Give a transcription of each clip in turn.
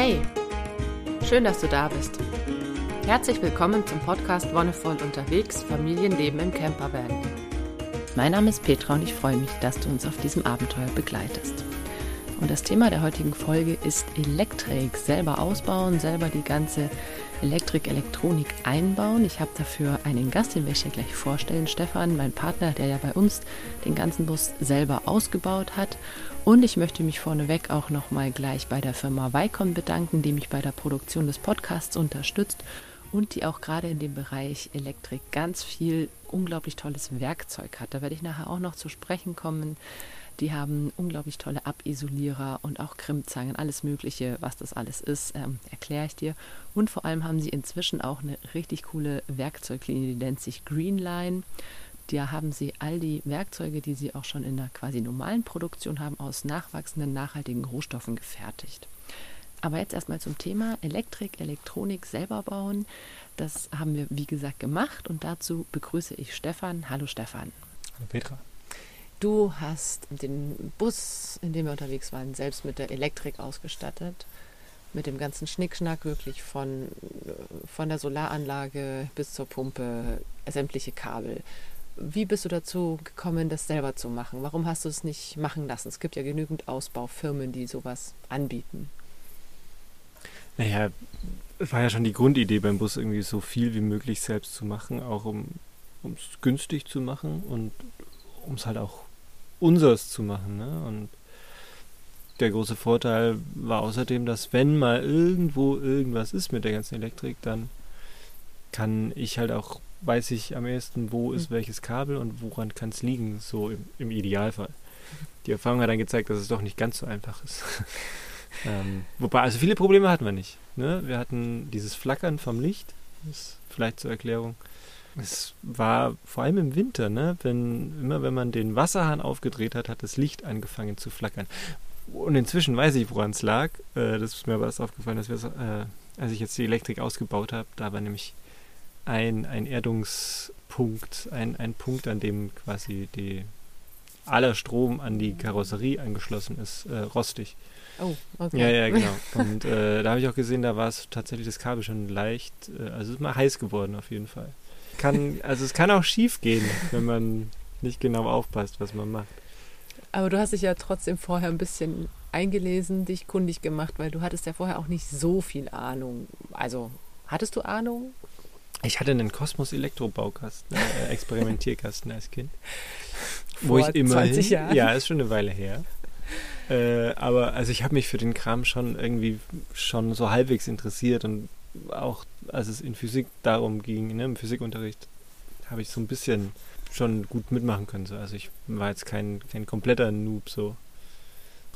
Hey, schön, dass du da bist. Herzlich willkommen zum Podcast Wonnevoll unterwegs, Familienleben im Campervan. Mein Name ist Petra und ich freue mich, dass du uns auf diesem Abenteuer begleitest. Und das Thema der heutigen Folge ist Elektrik. Selber ausbauen, selber die ganze Elektrik, Elektronik einbauen. Ich habe dafür einen Gast, den werde ich dir gleich vorstellen. Stefan, mein Partner, der ja bei uns den ganzen Bus selber ausgebaut hat. Und ich möchte mich vorneweg auch nochmal gleich bei der Firma Vicon bedanken, die mich bei der Produktion des Podcasts unterstützt und die auch gerade in dem Bereich Elektrik ganz viel unglaublich tolles Werkzeug hat. Da werde ich nachher auch noch zu sprechen kommen. Die haben unglaublich tolle Abisolierer und auch Krimmzangen, alles Mögliche, was das alles ist, ähm, erkläre ich dir. Und vor allem haben sie inzwischen auch eine richtig coole Werkzeuglinie, die nennt sich Greenline. Da haben sie all die Werkzeuge, die sie auch schon in der quasi normalen Produktion haben, aus nachwachsenden, nachhaltigen Rohstoffen gefertigt. Aber jetzt erstmal zum Thema Elektrik, Elektronik selber bauen. Das haben wir, wie gesagt, gemacht und dazu begrüße ich Stefan. Hallo Stefan. Hallo Petra. Du hast den Bus, in dem wir unterwegs waren, selbst mit der Elektrik ausgestattet. Mit dem ganzen Schnickschnack, wirklich von, von der Solaranlage bis zur Pumpe, sämtliche Kabel. Wie bist du dazu gekommen, das selber zu machen? Warum hast du es nicht machen lassen? Es gibt ja genügend Ausbaufirmen, die sowas anbieten. Naja, es war ja schon die Grundidee beim Bus, irgendwie so viel wie möglich selbst zu machen, auch um es günstig zu machen und um es halt auch unseres zu machen. Ne? Und der große Vorteil war außerdem, dass wenn mal irgendwo irgendwas ist mit der ganzen Elektrik, dann kann ich halt auch, weiß ich am ehesten, wo ist mhm. welches Kabel und woran kann es liegen, so im, im, Idealfall. Die Erfahrung hat dann gezeigt, dass es doch nicht ganz so einfach ist. ähm, wobei, also viele Probleme hatten wir nicht. Ne? Wir hatten dieses Flackern vom Licht, das ist vielleicht zur Erklärung. Es war vor allem im Winter, ne? wenn, immer wenn man den Wasserhahn aufgedreht hat, hat das Licht angefangen zu flackern. Und inzwischen weiß ich, woran es lag. Äh, das ist mir aber erst aufgefallen, dass wir, äh, als ich jetzt die Elektrik ausgebaut habe, da war nämlich ein, ein Erdungspunkt, ein, ein Punkt, an dem quasi die, aller Strom an die Karosserie angeschlossen ist, äh, rostig. Oh, okay. Ja, ja, genau. Und äh, da habe ich auch gesehen, da war es tatsächlich das Kabel schon leicht, äh, also es ist mal heiß geworden auf jeden Fall kann, also es kann auch schief gehen, wenn man nicht genau aufpasst, was man macht. Aber du hast dich ja trotzdem vorher ein bisschen eingelesen, dich kundig gemacht, weil du hattest ja vorher auch nicht so viel Ahnung. Also, hattest du Ahnung? Ich hatte einen Kosmos Elektrobaukasten, äh, Experimentierkasten als Kind. Vor wo ich immer 20 Jahren? Ja, ist schon eine Weile her. Äh, aber also ich habe mich für den Kram schon irgendwie schon so halbwegs interessiert und auch als es in Physik darum ging, ne, im Physikunterricht, habe ich so ein bisschen schon gut mitmachen können. So. Also ich war jetzt kein, kein kompletter Noob so.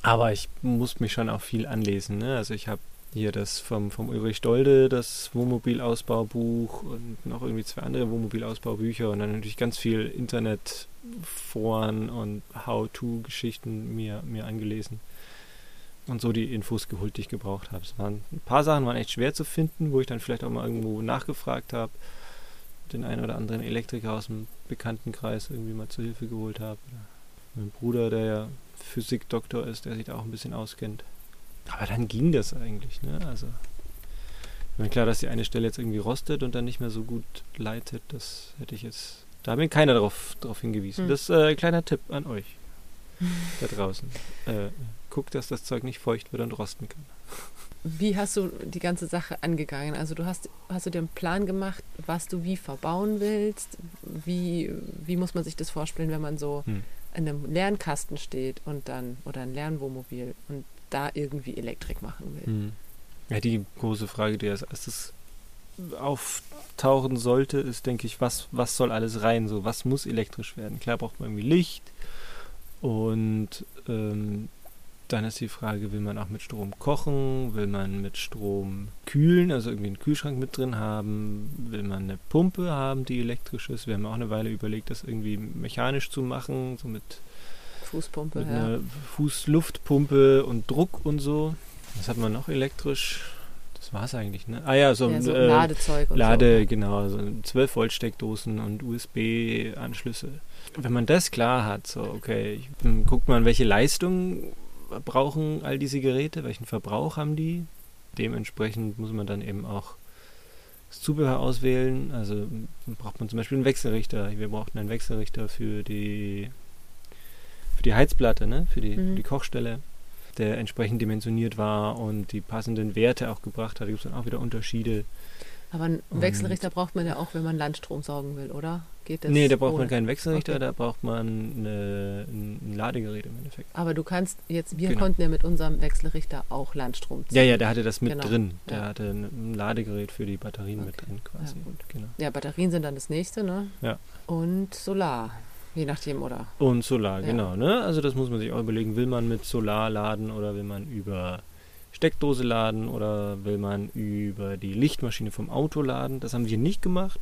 Aber ich musste mich schon auch viel anlesen. Ne? Also ich habe hier das vom, vom Ulrich Dolde, das Wohnmobilausbaubuch und noch irgendwie zwei andere Wohnmobilausbaubücher und dann natürlich ganz viel Internetforen und How-To-Geschichten mir, mir angelesen und so die Infos geholt, die ich gebraucht habe. Es waren ein paar Sachen waren echt schwer zu finden, wo ich dann vielleicht auch mal irgendwo nachgefragt habe, den einen oder anderen Elektriker aus dem Bekanntenkreis irgendwie mal zur Hilfe geholt habe. Mein Bruder, der ja Physikdoktor ist, der sich da auch ein bisschen auskennt. Aber dann ging das eigentlich, ne? Also ich meine, klar, dass die eine Stelle jetzt irgendwie rostet und dann nicht mehr so gut leitet, das hätte ich jetzt. Da hat mir keiner darauf, darauf hingewiesen. Hm. Das ist äh, ein kleiner Tipp an euch da draußen. Äh, guckt, dass das Zeug nicht feucht wird und rosten kann. Wie hast du die ganze Sache angegangen? Also du hast, hast du dir einen Plan gemacht, was du wie verbauen willst? Wie, wie muss man sich das vorstellen, wenn man so hm. in einem Lernkasten steht und dann, oder ein Lernwohnmobil und da irgendwie Elektrik machen will? Hm. Ja, die große Frage, die als erstes auftauchen sollte, ist, denke ich, was, was soll alles rein? So, was muss elektrisch werden? Klar braucht man irgendwie Licht und ähm, dann ist die Frage, will man auch mit Strom kochen? Will man mit Strom kühlen, also irgendwie einen Kühlschrank mit drin haben? Will man eine Pumpe haben, die elektrisch ist? Wir haben auch eine Weile überlegt, das irgendwie mechanisch zu machen, so mit Fußpumpe, mit ja. einer Fußluftpumpe und Druck und so. Was hat man noch elektrisch? Das war es eigentlich, ne? Ah ja, so, ja, so äh, Ladezeug und Lade, so. genau, so 12 Volt Steckdosen und USB-Anschlüsse. Wenn man das klar hat, so okay, guckt man, welche Leistung brauchen all diese Geräte? Welchen Verbrauch haben die? dementsprechend muss man dann eben auch das Zubehör auswählen. Also braucht man zum Beispiel einen Wechselrichter. Wir brauchten einen Wechselrichter für die für die Heizplatte, ne? für, die, mhm. die Kochstelle, der entsprechend dimensioniert war und die passenden Werte auch gebracht hat. Da gibt es dann auch wieder Unterschiede. Aber einen Wechselrichter und braucht man ja auch, wenn man Landstrom saugen will, oder? Geht das? Nee, da braucht ohne? man keinen Wechselrichter, okay. da braucht man eine, ein Ladegerät im Endeffekt. Aber du kannst jetzt, wir genau. konnten ja mit unserem Wechselrichter auch Landstrom ziehen. Ja, ja, der hatte das mit genau. drin. Der ja. hatte ein Ladegerät für die Batterien okay. mit drin quasi. Ja, genau. ja, Batterien sind dann das nächste, ne? Ja. Und Solar. Je nachdem, oder? Und Solar, ja. genau. Ne? Also das muss man sich auch überlegen. Will man mit Solar laden oder will man über Steckdose laden oder will man über die Lichtmaschine vom Auto laden? Das haben wir nicht gemacht.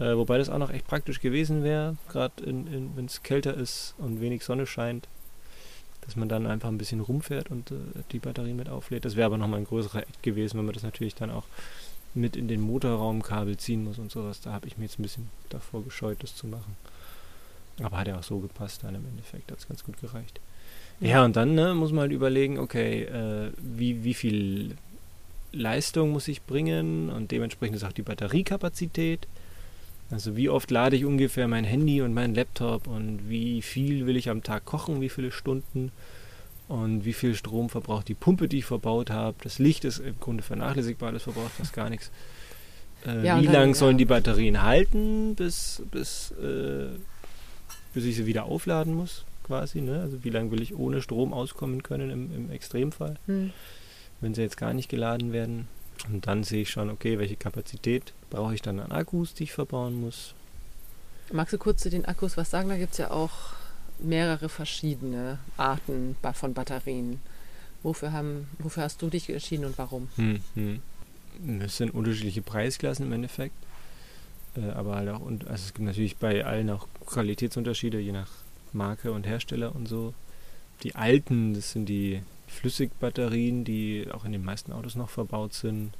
Äh, wobei das auch noch echt praktisch gewesen wäre, gerade wenn es kälter ist und wenig Sonne scheint, dass man dann einfach ein bisschen rumfährt und äh, die Batterien mit auflädt. Das wäre aber nochmal ein größerer Eck gewesen, wenn man das natürlich dann auch mit in den Motorraumkabel ziehen muss und sowas. Da habe ich mir jetzt ein bisschen davor gescheut, das zu machen. Aber hat ja auch so gepasst dann im Endeffekt, hat es ganz gut gereicht. Ja, und dann ne, muss man halt überlegen, okay, äh, wie, wie viel Leistung muss ich bringen und dementsprechend ist auch die Batteriekapazität. Also wie oft lade ich ungefähr mein Handy und meinen Laptop und wie viel will ich am Tag kochen, wie viele Stunden und wie viel Strom verbraucht die Pumpe, die ich verbaut habe. Das Licht ist im Grunde vernachlässigbar, das verbraucht fast gar nichts. Äh, ja, wie lange sollen ja. die Batterien halten, bis, bis äh, bis ich sie wieder aufladen muss, quasi. Ne? Also wie lange will ich ohne Strom auskommen können im, im Extremfall, hm. wenn sie jetzt gar nicht geladen werden. Und dann sehe ich schon, okay, welche Kapazität brauche ich dann an Akkus, die ich verbauen muss. Magst du kurz zu den Akkus was sagen? Da gibt es ja auch mehrere verschiedene Arten von Batterien. Wofür, haben, wofür hast du dich entschieden und warum? Hm, hm. Es sind unterschiedliche Preisklassen im Endeffekt. Äh, aber halt auch, und, also es gibt natürlich bei allen auch Qualitätsunterschiede, je nach Marke und Hersteller und so. Die alten, das sind die Flüssigbatterien, die auch in den meisten Autos noch verbaut sind.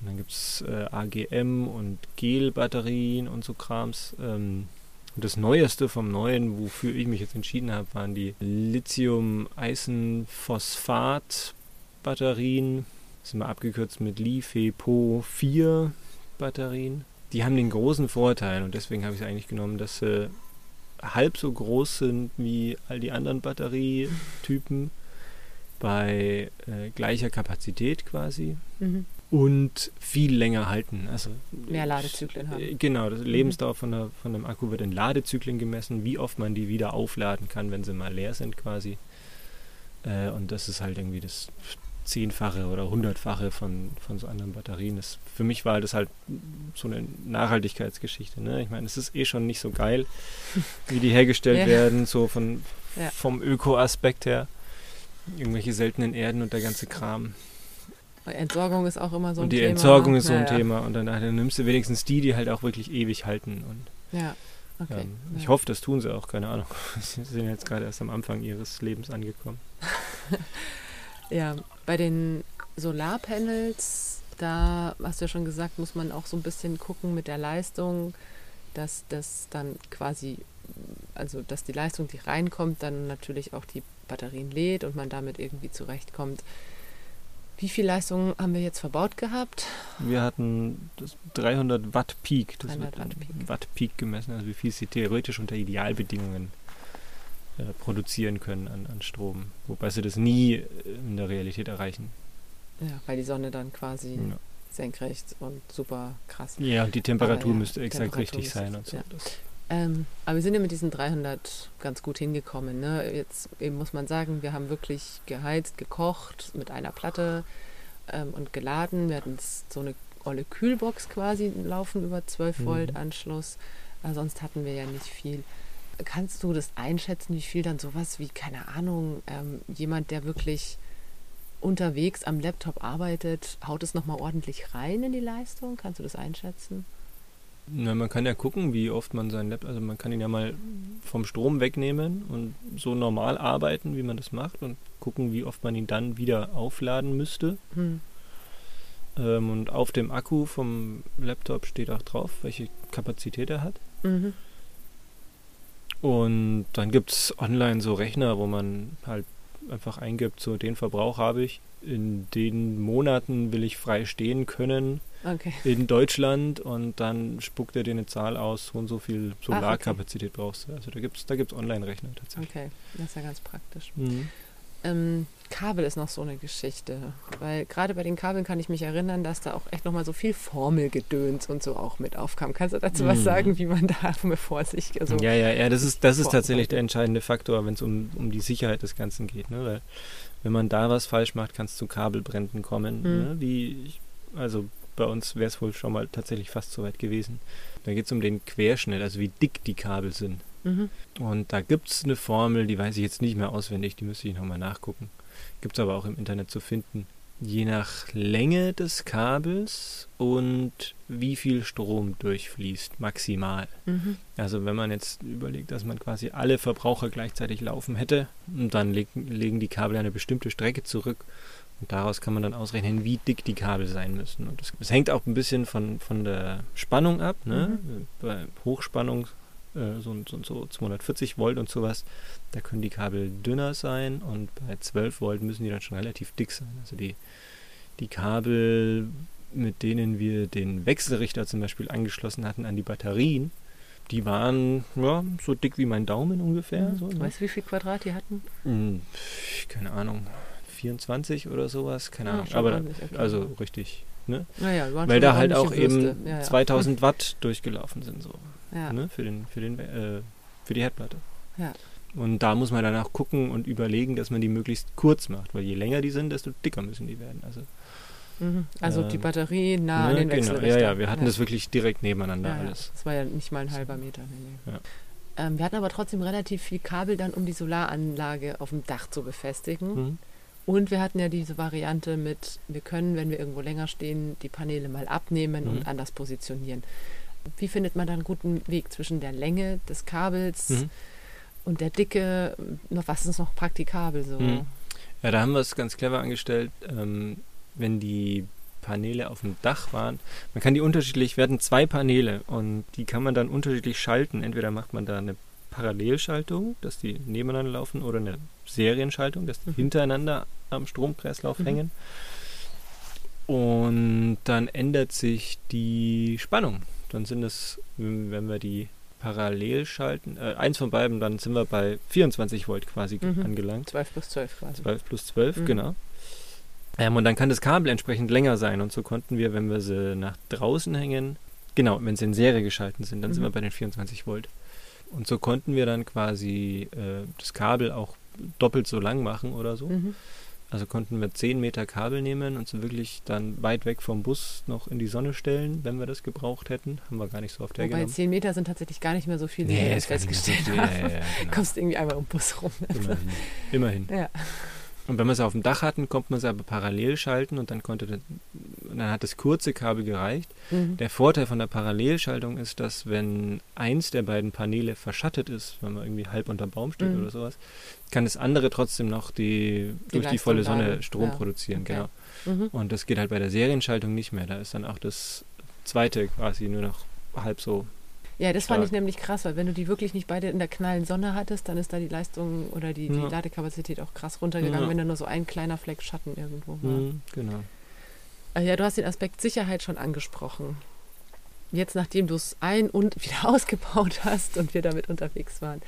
Und dann gibt es äh, AGM und Gel-Batterien und so Krams. Ähm, und das Neueste vom Neuen, wofür ich mich jetzt entschieden habe, waren die Lithium-Eisenphosphat-Batterien. Das sind mal abgekürzt mit LiFePO 4 Batterien die haben den großen Vorteil und deswegen habe ich es eigentlich genommen, dass sie halb so groß sind wie all die anderen Batterietypen bei äh, gleicher Kapazität quasi mhm. und viel länger halten. Also mehr Ladezyklen haben. Äh, genau, das mhm. Lebensdauer von, der, von einem Akku wird in Ladezyklen gemessen, wie oft man die wieder aufladen kann, wenn sie mal leer sind quasi. Äh, und das ist halt irgendwie das zehnfache oder hundertfache von, von so anderen Batterien. Das, für mich war das halt so eine Nachhaltigkeitsgeschichte. Ne? Ich meine, es ist eh schon nicht so geil, wie die hergestellt ja. werden, so von, ja. vom Öko-Aspekt her. Irgendwelche seltenen Erden und der ganze Kram. Entsorgung ist auch immer so ein Thema. Und die Thema. Entsorgung ist so ein ja, Thema. Und dann, dann, nimmst du wenigstens die, die halt auch wirklich ewig halten. Und, ja, okay. Ähm, ich hoffe, das tun sie auch, keine Ahnung. Sie sind jetzt gerade erst am Anfang ihres Lebens angekommen. Ja, bei den Solarpanels, da hast du ja schon gesagt, muss man auch so ein bisschen gucken mit der Leistung, dass das dann quasi, also dass die Leistung, die reinkommt, dann natürlich auch die Batterien lädt und man damit irgendwie zurechtkommt. Wie viel Leistung haben wir jetzt verbaut gehabt? Wir hatten 300 Watt Peak. Das 300 Watt Peak. Watt Peak gemessen, also wie viel sie theoretisch unter Idealbedingungen äh, produzieren können an, an Strom. Wobei sie das nie äh, in der Realität erreichen. Ja, weil die Sonne dann quasi ja. senkrecht und super krass. Ja, und die Temperatur ja, müsste exakt Temperatur richtig sein und so. Ja. Ähm, aber wir sind ja mit diesen 300 ganz gut hingekommen. Ne? Jetzt eben muss man sagen, wir haben wirklich geheizt, gekocht mit einer Platte ähm, und geladen. Wir hatten so eine olle Kühlbox quasi laufen über 12 mhm. Volt Anschluss. Aber sonst hatten wir ja nicht viel. Kannst du das einschätzen, wie viel dann sowas wie, keine Ahnung, ähm, jemand, der wirklich unterwegs am Laptop arbeitet, haut es nochmal ordentlich rein in die Leistung? Kannst du das einschätzen? Na, man kann ja gucken, wie oft man seinen Laptop, also man kann ihn ja mal vom Strom wegnehmen und so normal arbeiten, wie man das macht und gucken, wie oft man ihn dann wieder aufladen müsste. Hm. Ähm, und auf dem Akku vom Laptop steht auch drauf, welche Kapazität er hat. Mhm. Und dann gibt es online so Rechner, wo man halt einfach eingibt, so den Verbrauch habe ich in den Monaten will ich frei stehen können Okay. in Deutschland und dann spuckt er dir eine Zahl aus, so und so viel Solarkapazität brauchst du. Also da gibt es da gibt's Online-Rechner tatsächlich. Okay, das ist ja ganz praktisch. Mhm. Ähm, Kabel ist noch so eine Geschichte, weil gerade bei den Kabeln kann ich mich erinnern, dass da auch echt nochmal so viel Formelgedöns und so auch mit aufkam. Kannst du dazu was Mhm. sagen, wie man da mit Vorsicht, also ja, ja, ja, das ist, das ist Vor- tatsächlich der entscheidende Faktor, wenn es um, um die Sicherheit des Ganzen geht. Ne? Weil wenn man da was falsch macht, kann es zu Kabelbränden kommen. Mhm. Ne? Wie, also bei uns wäre es wohl schon mal tatsächlich fast so weit gewesen. Da geht es um den Querschnitt, also wie dick die Kabel sind. Mhm. Und da gibt es eine Formel, die weiß ich jetzt nicht mehr auswendig, die müsste ich nochmal nachgucken. Gibt es aber auch im Internet zu finden. Je nach Länge des Kabels und wie viel Strom durchfließt, maximal. Mhm. Also wenn man jetzt überlegt, dass man quasi alle Verbraucher gleichzeitig laufen hätte, und dann legen, legen die Kabel eine bestimmte Strecke zurück und daraus kann man dann ausrechnen, wie dick die Kabel sein müssen. Und das, das hängt auch ein bisschen von, von der Spannung ab. Ne? Bei Hochspannung äh, so, so, so 240 Volt und sowas, da können die Kabel dünner sein und bei 12 Volt müssen die dann schon relativ dick sein. Also die, die Kabel, mit denen wir den Wechselrichter zum Beispiel angeschlossen hatten an die Batterien, die waren ja, so dick wie mein Daumen ungefähr. Mhm. So, ne? Weißt du, wie viel Quadrat die hatten? Hm, keine Ahnung, 24 oder sowas, keine Ah, Ahnung. Aber okay. also richtig, ne? waren Weil da halt auch eben Würste. ja, ja. 2000 Watt durchgelaufen sind, so, Ja. ne? Für den, für den, äh, für die Herdplatte. Ja. Und da muss man danach gucken und überlegen, dass man die möglichst kurz macht, weil je länger die sind, desto dicker müssen die werden. Also, Mhm. Also die Ähm, Batterie nah an ne, den genau, ja, ja, wir hatten das wirklich direkt nebeneinander ja, ja. alles. Das war ja nicht mal ein halber Meter. Nee, nee. Ja. Ähm, wir hatten aber trotzdem relativ viel Kabel dann, um die Solaranlage auf dem Dach zu befestigen. Mhm. Und wir hatten ja diese Variante mit, wir können, wenn wir irgendwo länger stehen, die Paneele mal abnehmen Mhm. und anders positionieren. Wie findet man da einen guten Weg zwischen der Länge des Kabels Mhm. und der Dicke? Noch, was ist noch praktikabel so? Mhm. Ja, da haben wir es ganz clever angestellt, ähm, wenn die Paneele auf dem Dach waren. Man kann die unterschiedlich, wir hatten zwei Paneele und die kann man dann unterschiedlich schalten. Entweder macht man da eine Parallelschaltung, dass die nebeneinander laufen, oder eine Serienschaltung, dass die Mhm. hintereinander am Stromkreislauf Mhm. hängen. Und dann ändert sich die Spannung. Dann sind es, wenn wir die parallel schalten, äh, eins von beiden, dann sind wir bei 24 Volt quasi Mhm. angelangt. 12 plus 12 quasi. 12 plus 12, Mhm. genau. Ähm, und dann kann das Kabel entsprechend länger sein. Und so konnten wir, wenn wir sie nach draußen hängen, genau, wenn sie in Serie geschalten sind, dann sind Mhm. wir bei den 24 Volt. Und so konnten wir dann quasi äh, das Kabel auch doppelt so lang machen oder so. Mhm. Also konnten wir 10 Meter Kabel nehmen und so wirklich dann weit weg vom Bus noch in die Sonne stellen, wenn wir das gebraucht hätten. Haben wir gar nicht so oft Wobei hergenommen. 10 Meter sind tatsächlich gar nicht mehr so viel, wie wir mehr so festgestellt viel. haben. Ja, ja, genau. Kommst irgendwie einmal um den Bus rum. Immerhin. Immerhin. Ja. Und wenn wir es auf dem Dach hatten, konnte man es aber parallel schalten und dann konnte das, dann hat das kurze Kabel gereicht. Mhm. Der Vorteil von der Parallelschaltung ist, dass wenn eins der beiden Paneele verschattet ist, wenn man irgendwie halb unter Baum steht Mhm. oder sowas, kann das andere trotzdem noch die, durch die volle Sonne. Strom Ja. produzieren. Okay. Genau. Mhm. Und das geht halt bei der Serienschaltung nicht mehr. Da ist dann auch das zweite quasi nur noch halb so. Ja, das fand Stark. ich nämlich krass, weil wenn du die wirklich nicht beide in der knallen Sonne hattest, dann ist da die Leistung oder die, die Ja. Ladekapazität auch krass runtergegangen, Ja. wenn da nur so ein kleiner Fleck Schatten irgendwo war. Mhm, genau. Also ja, du hast den Aspekt Sicherheit schon angesprochen. Jetzt, nachdem du es ein- und wieder ausgebaut hast und wir damit unterwegs waren.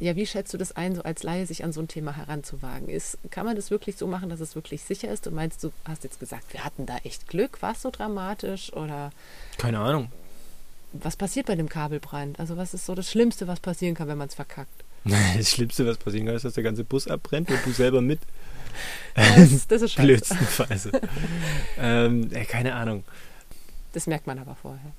Ja, wie schätzt du das ein, so als Laie sich an so ein Thema heranzuwagen? Ist, kann man das wirklich so machen, dass es wirklich sicher ist? Und meinst du, hast jetzt gesagt, wir hatten da echt Glück? War es so dramatisch? Oder Keine Ahnung. Was passiert bei dem Kabelbrand? Also was ist so das Schlimmste, was passieren kann, wenn man es verkackt? Das Schlimmste, was passieren kann, ist, dass der ganze Bus abbrennt und du selber mit. Das, das ist scheiße. Blödstenweise. ähm, äh, keine Ahnung. Das merkt man aber vorher.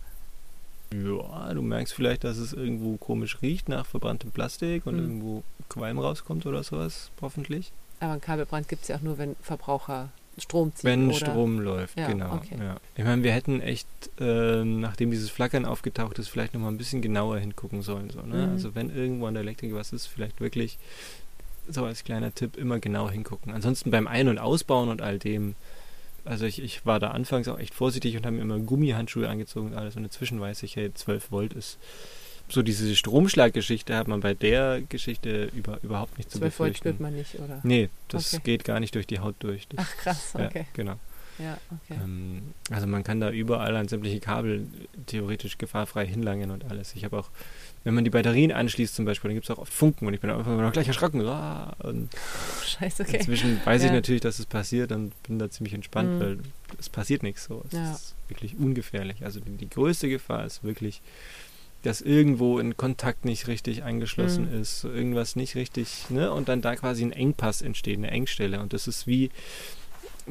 Ja, du merkst vielleicht, dass es irgendwo komisch riecht nach verbranntem Plastik und Hm. irgendwo Qualm rauskommt oder sowas, hoffentlich. Aber einen Kabelbrand gibt es ja auch nur, wenn Verbraucher Strom ziehen. Wenn oder? Strom läuft, Ja, genau. okay. Ja. Ich meine, wir hätten echt, ähm, nachdem dieses Flackern aufgetaucht ist, vielleicht nochmal ein bisschen genauer hingucken sollen. So, ne? Mhm. Also wenn irgendwo an der Elektrik was ist, vielleicht wirklich so als kleiner Tipp immer genau hingucken. Ansonsten beim Ein- und Ausbauen und all dem, also ich, ich war da anfangs auch echt vorsichtig und habe mir immer Gummihandschuhe angezogen und alles und inzwischen weiß ich, hey, 12 Volt ist so diese Stromschlaggeschichte hat man bei der Geschichte über, überhaupt nicht zu 12 Volt spürt man nicht, oder? Nee, das okay. geht gar nicht durch die Haut durch. Das, Ach krass, okay. Ja, genau. Ja, okay. Ähm, also man kann da überall an sämtliche Kabel theoretisch gefahrfrei hinlangen und alles. Ich habe auch, wenn man die Batterien anschließt zum Beispiel, dann gibt es auch oft Funken und ich bin einfach noch gleich erschrocken. Ah, und Scheiße, okay. Inzwischen weiß ja. ich natürlich, dass es passiert und bin da ziemlich entspannt, mhm. weil es passiert nichts so. Es ja. ist wirklich ungefährlich. Also die, die größte Gefahr ist wirklich dass irgendwo ein Kontakt nicht richtig angeschlossen mhm. ist, irgendwas nicht richtig, ne? Und dann da quasi ein Engpass entsteht, eine Engstelle. Und das ist wie,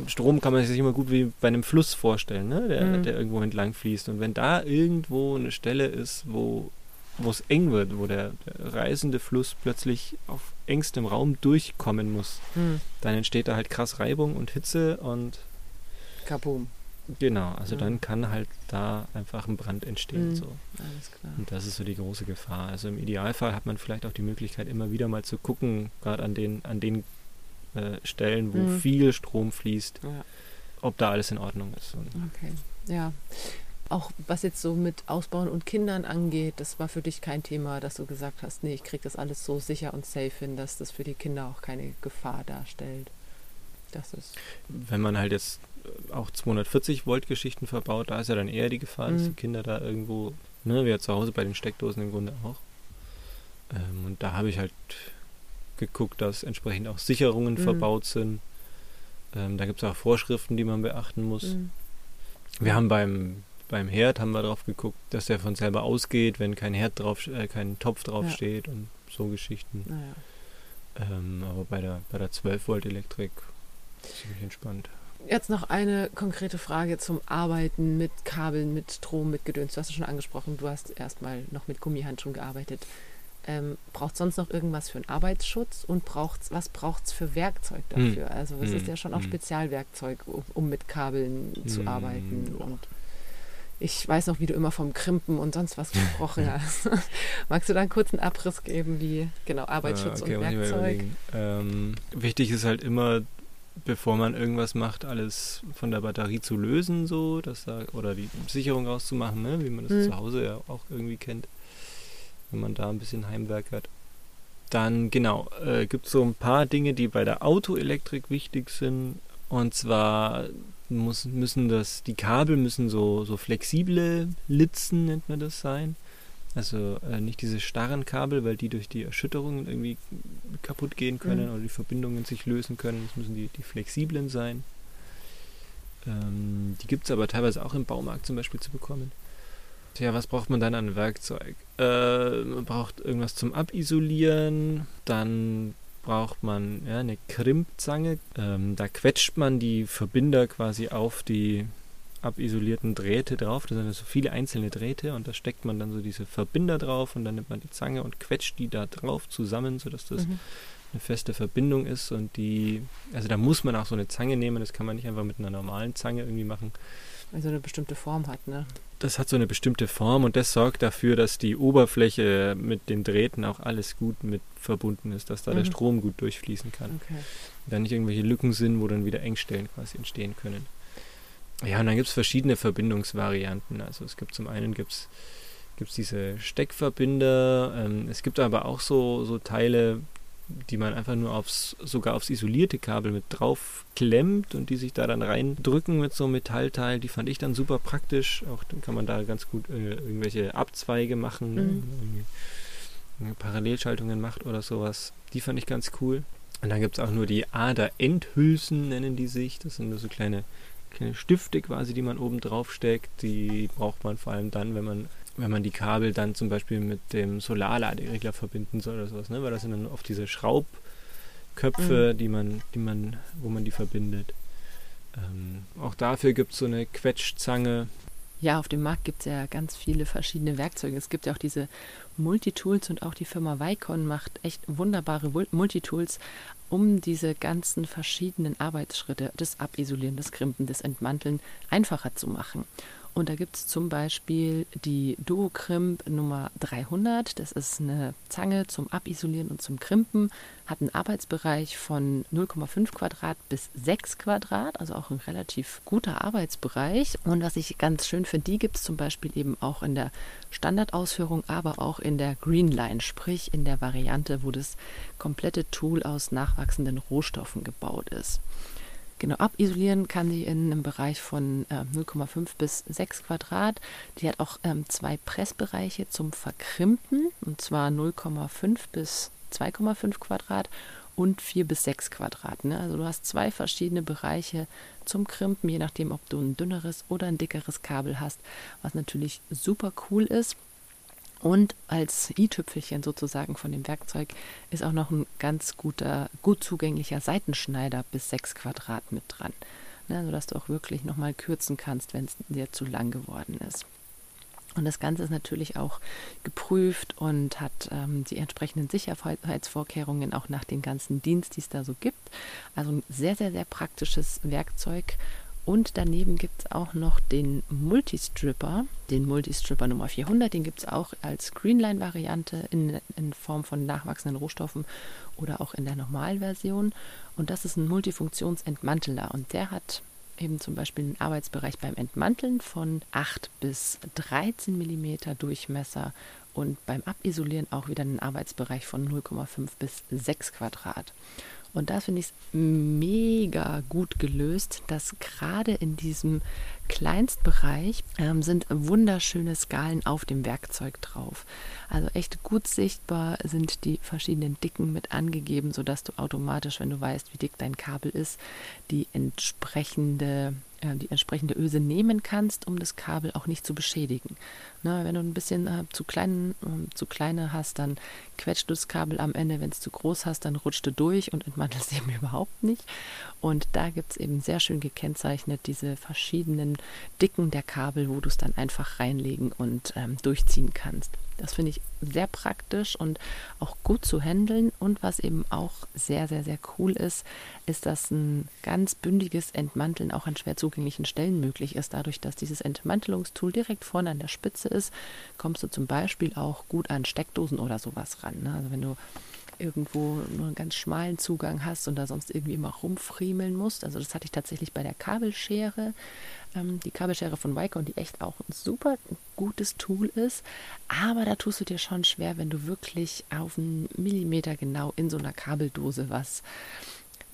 Strom kann man sich immer gut wie bei einem Fluss vorstellen, ne? der, mhm. der irgendwo entlang fließt. Und wenn da irgendwo eine Stelle ist, wo wo es eng wird, wo der, der, reisende Fluss plötzlich auf engstem Raum durchkommen muss, mhm. dann entsteht da halt krass Reibung und Hitze und Kaboom. Genau, also ja. dann kann halt da einfach ein Brand entstehen. Mhm. So. Alles klar. Und das ist so die große Gefahr. Also im Idealfall hat man vielleicht auch die Möglichkeit, immer wieder mal zu gucken, gerade an den, an den äh, Stellen, wo mhm. viel Strom fließt, ja. ob da alles in Ordnung ist. Und okay, ja. Auch was jetzt so mit Ausbauen und Kindern angeht, das war für dich kein Thema, dass du gesagt hast, nee, ich kriege das alles so sicher und safe hin, dass das für die Kinder auch keine Gefahr darstellt. Das ist Wenn man halt jetzt auch 240 Volt Geschichten verbaut, da ist ja dann eher die Gefahr, mhm. dass die Kinder da irgendwo, ne, wie ja zu Hause bei den Steckdosen im Grunde auch. Ähm, und da habe ich halt geguckt, dass entsprechend auch Sicherungen mhm. verbaut sind. Ähm, da gibt es auch Vorschriften, die man beachten muss. Mhm. Wir haben beim, beim Herd haben wir darauf geguckt, dass der von selber ausgeht, wenn kein Herd drauf, äh, kein Topf drauf ja. steht und so Geschichten. Naja. Ähm, aber bei der, bei der 12 Volt Elektrik ziemlich entspannt. Jetzt noch eine konkrete Frage zum Arbeiten mit Kabeln, mit Strom, mit Gedöns. Du hast es schon angesprochen, du hast erstmal noch mit Gummihandschuhen gearbeitet. Ähm, braucht sonst noch irgendwas für einen Arbeitsschutz und braucht's, was braucht es für Werkzeug hm. dafür? Hm. Also es hm. ist ja schon auch hm. Spezialwerkzeug, um, um mit Kabeln zu hm. arbeiten. Und ich weiß noch, wie du immer vom Krimpen und sonst was gesprochen hast. Magst du da einen kurzen Abriss geben, wie genau Arbeitsschutz ah, okay, und Werkzeug? Ähm, wichtig ist halt immer, bevor man irgendwas macht, alles von der Batterie zu lösen, so, dass da, oder die Sicherung rauszumachen, ne, wie man das hm. zu Hause ja auch irgendwie kennt wenn man da ein bisschen Heimwerk hat. Dann, genau, äh, gibt es so ein paar Dinge, die bei der Autoelektrik wichtig sind. Und zwar muss, müssen das, die Kabel müssen so, so flexible Litzen, nennt man das sein. Also äh, nicht diese starren Kabel, weil die durch die Erschütterungen irgendwie kaputt gehen können mhm. oder die Verbindungen sich lösen können. Es müssen die, die flexiblen sein. Ähm, die gibt es aber teilweise auch im Baumarkt zum Beispiel zu bekommen. Tja, was braucht man dann an Werkzeug? Äh, man braucht irgendwas zum Abisolieren, dann braucht man ja, eine Krimpzange. Ähm, da quetscht man die Verbinder quasi auf die abisolierten Drähte drauf. Das sind so viele einzelne Drähte und da steckt man dann so diese Verbinder drauf und dann nimmt man die Zange und quetscht die da drauf zusammen, sodass das mhm. eine feste Verbindung ist und die, also da muss man auch so eine Zange nehmen, das kann man nicht einfach mit einer normalen Zange irgendwie machen. Also eine bestimmte Form hat, ne? Das hat so eine bestimmte Form und das sorgt dafür, dass die Oberfläche mit den Drähten auch alles gut mit verbunden ist, dass da mhm. der Strom gut durchfließen kann. Okay. Da nicht irgendwelche Lücken sind, wo dann wieder Engstellen quasi entstehen können. Ja, und dann gibt es verschiedene Verbindungsvarianten. Also es gibt zum einen gibt's, gibt's diese Steckverbinder, ähm, es gibt aber auch so, so Teile, die man einfach nur aufs, sogar aufs isolierte Kabel mit drauf klemmt und die sich da dann reindrücken mit so einem Metallteil. Die fand ich dann super praktisch. Auch dann kann man da ganz gut äh, irgendwelche Abzweige machen, mhm. Parallelschaltungen macht oder sowas. Die fand ich ganz cool. Und dann gibt es auch nur die Ader-Endhülsen, nennen die sich. Das sind nur so kleine, kleine Stifte quasi, die man oben drauf steckt. Die braucht man vor allem dann, wenn man wenn man die Kabel dann zum Beispiel mit dem Solarladeregler verbinden soll oder sowas, ne? Weil das sind dann oft diese Schraubköpfe, mhm. die man, die man, wo man die verbindet. Ähm, auch dafür gibt es so eine Quetschzange. Ja, auf dem Markt gibt es ja ganz viele verschiedene Werkzeuge. Es gibt ja auch diese Multitools und auch die Firma Vicon macht echt wunderbare Multitools, um diese ganzen verschiedenen Arbeitsschritte, das Abisolieren, das Krimpen, das Entmanteln einfacher zu machen. Und da gibt es zum Beispiel die Duocrimp Nummer 300. Das ist eine Zange zum Abisolieren und zum Krimpen. Hat einen Arbeitsbereich von 0,5 Quadrat bis 6 Quadrat, also auch ein relativ guter Arbeitsbereich. Und was ich ganz schön finde, die gibt es zum Beispiel eben auch in der Standardausführung, aber auch in der Greenline, sprich in der Variante, wo das komplette Tool aus nachwachsenden Rohstoffen gebaut ist. Genau, abisolieren kann die in einem Bereich von äh, 0,5 bis 6 Quadrat. Die hat auch ähm, zwei Pressbereiche zum Verkrimpen, und zwar 0,5 bis 2,5 Quadrat und 4 bis 6 Quadrat. Ne? Also du hast zwei verschiedene Bereiche zum Krimpen, je nachdem, ob du ein dünneres oder ein dickeres Kabel hast, was natürlich super cool ist. Und als i-Tüpfelchen sozusagen von dem Werkzeug ist auch noch ein ganz guter, gut zugänglicher Seitenschneider bis 6 Quadrat mit dran. Ne, sodass du auch wirklich nochmal kürzen kannst, wenn es dir zu lang geworden ist. Und das Ganze ist natürlich auch geprüft und hat ähm, die entsprechenden Sicherheitsvorkehrungen auch nach den ganzen Dienst, die es da so gibt. Also ein sehr, sehr, sehr praktisches Werkzeug und daneben gibt es auch noch den Multistripper, den Multistripper Nummer 400. Den gibt es auch als Greenline-Variante in, in Form von nachwachsenden Rohstoffen oder auch in der Normalversion. Und das ist ein Multifunktionsentmanteler und der hat eben zum Beispiel einen Arbeitsbereich beim Entmanteln von 8 bis 13 mm Durchmesser und beim Abisolieren auch wieder einen Arbeitsbereich von 0,5 bis 6 Quadrat. Und da finde ich mega gut gelöst, dass gerade in diesem Kleinstbereich ähm, sind wunderschöne Skalen auf dem Werkzeug drauf. Also echt gut sichtbar sind die verschiedenen Dicken mit angegeben, sodass du automatisch, wenn du weißt, wie dick dein Kabel ist, die entsprechende die entsprechende Öse nehmen kannst, um das Kabel auch nicht zu beschädigen. Ne, wenn du ein bisschen äh, zu, klein, äh, zu kleine hast, dann quetscht du das Kabel am Ende. Wenn es zu groß hast, dann rutscht du durch und entmantelst eben überhaupt nicht. Und da gibt es eben sehr schön gekennzeichnet diese verschiedenen Dicken der Kabel, wo du es dann einfach reinlegen und ähm, durchziehen kannst. Das finde ich sehr praktisch und auch gut zu handeln. Und was eben auch sehr, sehr, sehr cool ist, ist, dass ein ganz bündiges Entmanteln auch an schwer zugänglichen Stellen möglich ist. Dadurch, dass dieses Entmantelungstool direkt vorne an der Spitze ist, kommst du zum Beispiel auch gut an Steckdosen oder sowas ran. Ne? Also wenn du irgendwo nur einen ganz schmalen Zugang hast und da sonst irgendwie immer rumfriemeln musst. Also das hatte ich tatsächlich bei der Kabelschere. Ähm, die Kabelschere von Wycon, die echt auch ein super gutes Tool ist. Aber da tust du dir schon schwer, wenn du wirklich auf einen Millimeter genau in so einer Kabeldose was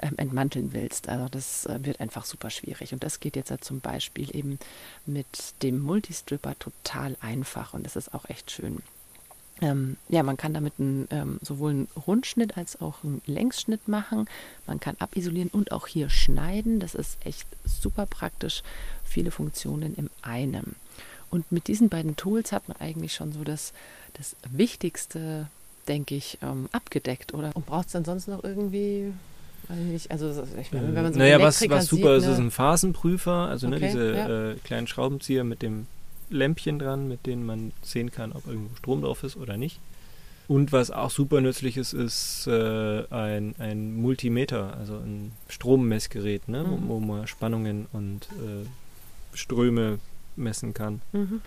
ähm, entmanteln willst. Also das äh, wird einfach super schwierig. Und das geht jetzt halt zum Beispiel eben mit dem Multistripper total einfach und das ist auch echt schön. Ähm, ja, man kann damit einen, ähm, sowohl einen Rundschnitt als auch einen Längsschnitt machen. Man kann abisolieren und auch hier schneiden. Das ist echt super praktisch. Viele Funktionen im einem. Und mit diesen beiden Tools hat man eigentlich schon so das, das Wichtigste, denke ich, ähm, abgedeckt. Oder und braucht es dann sonst noch irgendwie nicht, also ich meine, wenn man so Naja, was, was super sieht, ist, ne? ist ein Phasenprüfer, also ne, okay, ne, diese ja. äh, kleinen Schraubenzieher mit dem Lämpchen dran, mit denen man sehen kann, ob irgendwo Strom drauf ist oder nicht. Und was auch super nützlich ist, ist äh, ein, ein Multimeter, also ein Strommessgerät, ne, mhm. wo, man Spannungen und äh, Ströme messen kann. Mhm.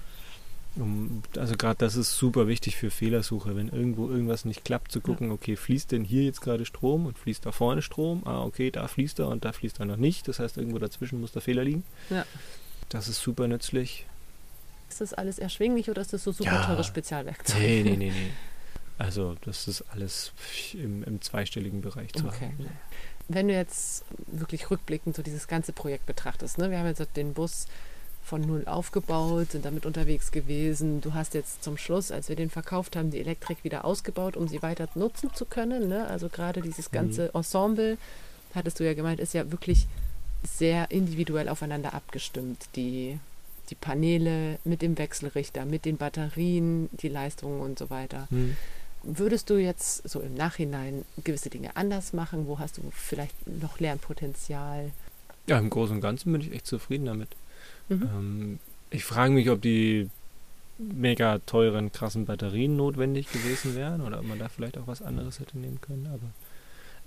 Um, also gerade das ist super wichtig für Fehlersuche, wenn irgendwo irgendwas nicht klappt, zu gucken, ja. okay, fließt denn hier jetzt gerade Strom und fließt da vorne Strom? Ah, okay, da fließt er und da fließt er noch nicht. Das heißt, irgendwo dazwischen muss der Fehler liegen. Ja. Das ist super nützlich. Ist das alles erschwinglich oder ist das so super ja. teures Spezialwerkzeug? Nee, nee, nee, nee. Also das ist alles im, im zweistelligen Bereich zu okay. haben. Wenn du jetzt wirklich rückblickend so dieses ganze Projekt betrachtest, ne? wir haben jetzt den Bus von null aufgebaut, sind damit unterwegs gewesen. Du hast jetzt zum Schluss, als wir den verkauft haben, die Elektrik wieder ausgebaut, um sie weiter nutzen zu können. Ne? Also gerade dieses ganze mhm. Ensemble, hattest du ja gemeint, ist ja wirklich sehr individuell aufeinander abgestimmt. Die die Paneele mit dem Wechselrichter, mit den Batterien, die Leistungen und so weiter. Mhm. Würdest du jetzt so im Nachhinein gewisse Dinge anders machen? Wo hast du vielleicht noch Lernpotenzial? Ja, im Großen und Ganzen bin ich echt zufrieden damit. Mhm. Ähm, ich frage mich, ob die mega teuren, krassen Batterien notwendig gewesen wären oder ob man da vielleicht auch was anderes hätte nehmen können. Aber,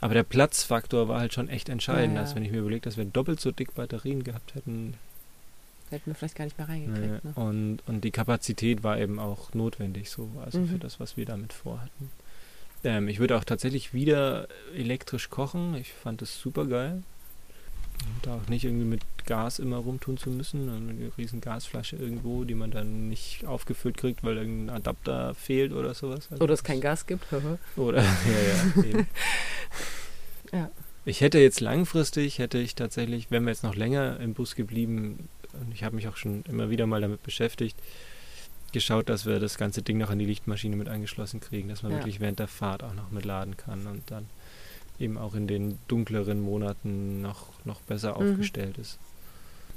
aber der Platzfaktor war halt schon echt entscheidend. Ja, ja. Also wenn ich mir überlege, dass wir doppelt so dick Batterien gehabt hätten, Hätten wir vielleicht gar nicht mehr reingekriegt. Ne? Und, und die Kapazität war eben auch notwendig, so, also mhm. für das, was wir damit vorhatten. Ähm, ich würde auch tatsächlich wieder elektrisch kochen. Ich fand das super geil. Da auch nicht irgendwie mit Gas immer rumtun zu müssen. Eine riesen Gasflasche irgendwo, die man dann nicht aufgefüllt kriegt, weil irgendein Adapter fehlt oder sowas. Also oder es kein Gas gibt. oder, ja, ja. ja. Ich hätte jetzt langfristig, hätte ich tatsächlich, wenn wir jetzt noch länger im Bus geblieben, und ich habe mich auch schon immer wieder mal damit beschäftigt, geschaut, dass wir das ganze Ding noch an die Lichtmaschine mit angeschlossen kriegen, dass man ja. wirklich während der Fahrt auch noch mit laden kann und dann eben auch in den dunkleren Monaten noch, noch besser mhm. aufgestellt ist.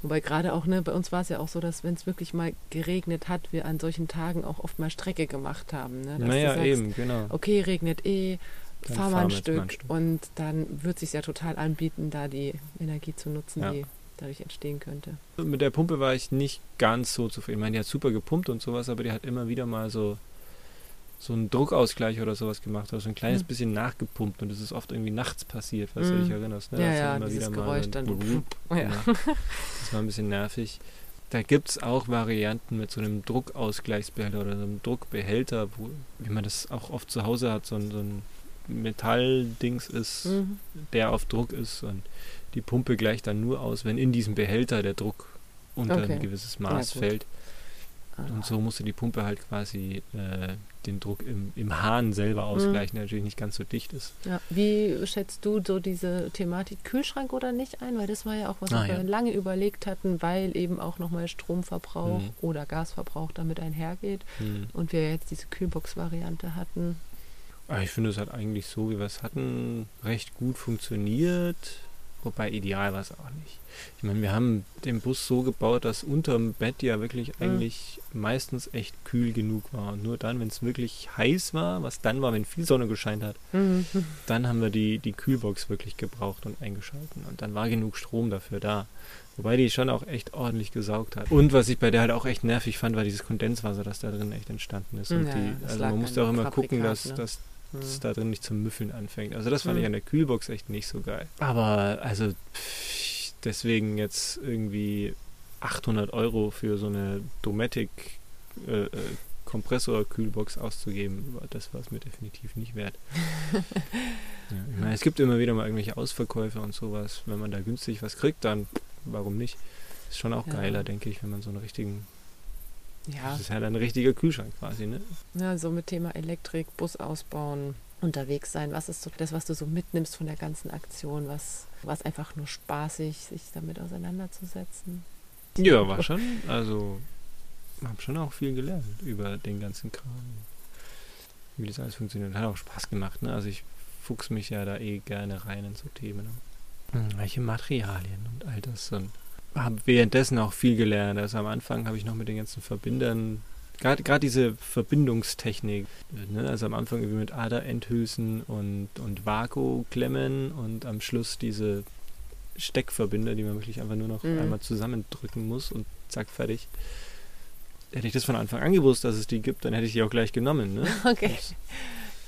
Wobei gerade auch, ne, bei uns war es ja auch so, dass wenn es wirklich mal geregnet hat, wir an solchen Tagen auch oft mal Strecke gemacht haben. Ne? naja, sagst, eben, genau. Okay, regnet eh, fahr mal ein Stück, ein Stück, und dann wird es sich ja total anbieten, da die Energie zu nutzen, ja. die dadurch entstehen könnte. Mit der Pumpe war ich nicht ganz so zufrieden. Ich meine, die hat super gepumpt und sowas, aber die hat immer wieder mal so so einen Druckausgleich oder sowas gemacht, also ein kleines mhm. bisschen nachgepumpt und das ist oft irgendwie nachts passiert, falls mhm. du dich erinnerst. Ne? Ja, ja, immer wieder Geräusch mal dann. Ja. ja. Das war ein bisschen nervig. Da gibt es auch Varianten mit so einem Druckausgleichsbehälter oder so einem Druckbehälter, wo, wie man das auch oft zu Hause hat, so ein, so ein Metalldings ist, mhm. der auf Druck ist und die Pumpe gleicht dann nur aus, wenn in diesem Behälter der Druck unter okay. ein gewisses Maß ja, fällt. Ah. Und so musste die Pumpe halt quasi äh, den Druck im, im Hahn selber mhm. ausgleichen, mhm. der natürlich nicht ganz so dicht ist. Ja. Wie schätzt du so diese Thematik Kühlschrank oder nicht ein? Weil das war ja auch, was ah, wir ja. lange überlegt hatten, weil eben auch nochmal Stromverbrauch mhm. oder Gasverbrauch damit einhergeht. Mhm. Und wir jetzt diese Kühlbox-Variante hatten. Ah, ich finde, es hat eigentlich so, wie wir es hatten, recht gut funktioniert. Wobei ideal war es auch nicht. Ich meine, wir haben den Bus so gebaut, dass unterm Bett ja wirklich mhm. eigentlich meistens echt kühl genug war. Und nur dann, wenn es wirklich heiß war, was dann war, wenn viel Sonne gescheint hat, mhm. dann haben wir die, die Kühlbox wirklich gebraucht und eingeschalten. Und dann war genug Strom dafür da. Wobei die schon auch echt ordentlich gesaugt hat. Und was ich bei der halt auch echt nervig fand, war dieses Kondenswasser, das da drin echt entstanden ist. Und ja, die, also man musste auch immer gucken, dass, ne? dass es da drin nicht zum Müffeln anfängt. Also das fand mhm. ich an der Kühlbox echt nicht so geil. Aber also pff, deswegen jetzt irgendwie 800 Euro für so eine Dometic äh, äh, Kompressor-Kühlbox auszugeben, das war es mir definitiv nicht wert. ja, ich meine, es gibt immer wieder mal irgendwelche Ausverkäufe und sowas. Wenn man da günstig was kriegt, dann warum nicht? Ist schon auch ja. geiler, denke ich, wenn man so einen richtigen ja. Das ist halt ein richtiger Kühlschrank quasi, ne? Ja, so mit Thema Elektrik, Bus ausbauen, unterwegs sein. Was ist so das, was du so mitnimmst von der ganzen Aktion? Was, was einfach nur spaßig, sich damit auseinanderzusetzen? Ja, war schon. Also, habe schon auch viel gelernt über den ganzen Kram. Wie das alles funktioniert. Hat auch Spaß gemacht, ne? Also, ich fuchs mich ja da eh gerne rein in so Themen. Hm, welche Materialien und all das und habe währenddessen auch viel gelernt. Also am Anfang habe ich noch mit den ganzen Verbindern, gerade diese Verbindungstechnik, ne? also am Anfang irgendwie mit Aderendhülsen und, und Vakuumklemmen und am Schluss diese Steckverbinder, die man wirklich einfach nur noch mhm. einmal zusammendrücken muss und zack, fertig. Hätte ich das von Anfang an gewusst, dass es die gibt, dann hätte ich die auch gleich genommen. Ne? Okay. Das,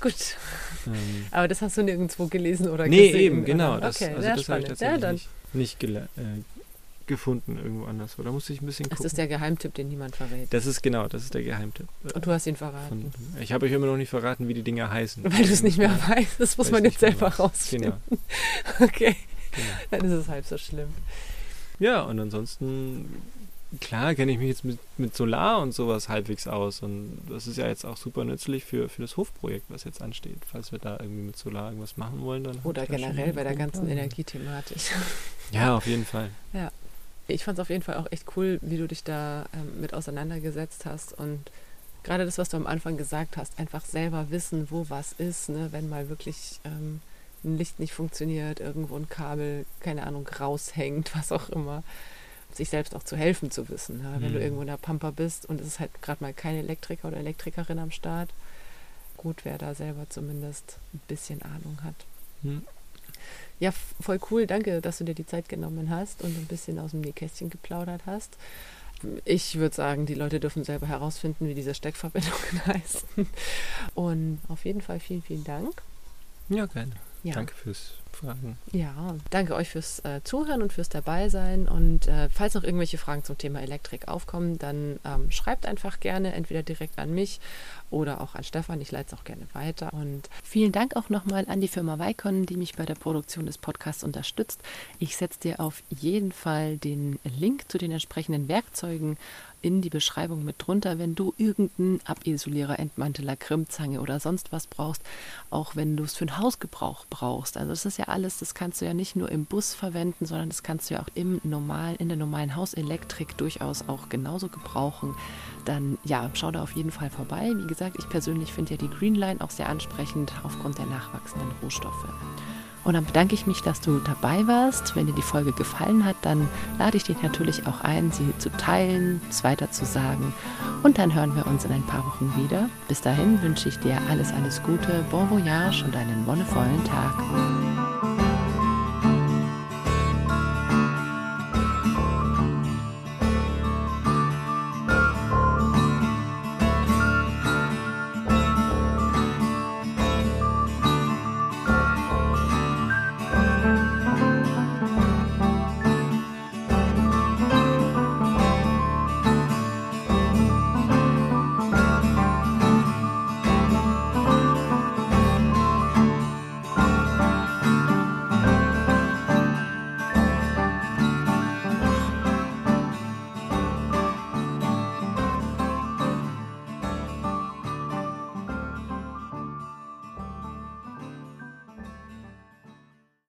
Gut. Ähm, Aber das hast du nirgendwo gelesen oder nee, gesehen? Nee, eben, genau. Das, okay, also das habe ich tatsächlich ja, nicht, nicht äh, gefunden irgendwo anders. Oder musste ich ein bisschen gucken. Das ist der Geheimtipp, den niemand verrät. Das ist genau, das ist der Geheimtipp. Und du hast ihn verraten. Von, ich habe euch immer noch nicht verraten, wie die Dinger heißen. Weil du es nicht mehr weißt. Das muss man jetzt selber rausfinden. Genau. okay. Genau. Dann ist es halb so schlimm. Ja, und ansonsten, klar kenne ich mich jetzt mit, mit Solar und sowas halbwegs aus. Und das ist ja jetzt auch super nützlich für, für das Hofprojekt, was jetzt ansteht. Falls wir da irgendwie mit Solar irgendwas machen wollen, dann. Oder generell bei der ganzen Energiethematik. Ja, auf jeden Fall. Ja ich fand es auf jeden Fall auch echt cool, wie du dich da ähm, mit auseinandergesetzt hast und gerade das, was du am Anfang gesagt hast, einfach selber wissen, wo was ist, ne? wenn mal wirklich ähm, ein Licht nicht funktioniert, irgendwo ein Kabel, keine Ahnung, raushängt, was auch immer. Sich selbst auch zu helfen zu wissen. Ne? Wenn mhm. du irgendwo in der Pampa bist und es ist halt gerade mal kein Elektriker oder Elektrikerin am Start, gut, wer da selber zumindest ein bisschen Ahnung hat. Mhm. Ja, voll cool. Danke, dass du dir die Zeit genommen hast und ein bisschen aus dem Nähkästchen geplaudert hast. Ich würde sagen, die Leute dürfen selber herausfinden, wie diese Steckverbindungen heißen. Und auf jeden Fall vielen, vielen Dank. Ja, gerne. Ja. Danke fürs Fragen. Ja, danke euch fürs äh, Zuhören und fürs Dabeisein. Und äh, falls noch irgendwelche Fragen zum Thema Elektrik aufkommen, dann ähm, schreibt einfach gerne entweder direkt an mich oder auch an Stefan. Ich leite es auch gerne weiter. Und vielen Dank auch nochmal an die Firma Weikon, die mich bei der Produktion des Podcasts unterstützt. Ich setze dir auf jeden Fall den Link zu den entsprechenden Werkzeugen in die Beschreibung mit drunter, wenn du irgendeinen Abisolierer, Entmanteler, Krimmzange oder sonst was brauchst, auch wenn du es für einen Hausgebrauch brauchst. Also das ist ja alles, das kannst du ja nicht nur im Bus verwenden, sondern das kannst du ja auch im normalen, in der normalen Hauselektrik durchaus auch genauso gebrauchen. Dann ja, schau da auf jeden Fall vorbei. Wie gesagt, ich persönlich finde ja die Greenline auch sehr ansprechend aufgrund der nachwachsenden Rohstoffe. Und dann bedanke ich mich, dass du dabei warst. Wenn dir die Folge gefallen hat, dann lade ich dich natürlich auch ein, sie zu teilen, es weiter zu sagen. Und dann hören wir uns in ein paar Wochen wieder. Bis dahin wünsche ich dir alles, alles Gute, bon voyage und einen wonnevollen Tag.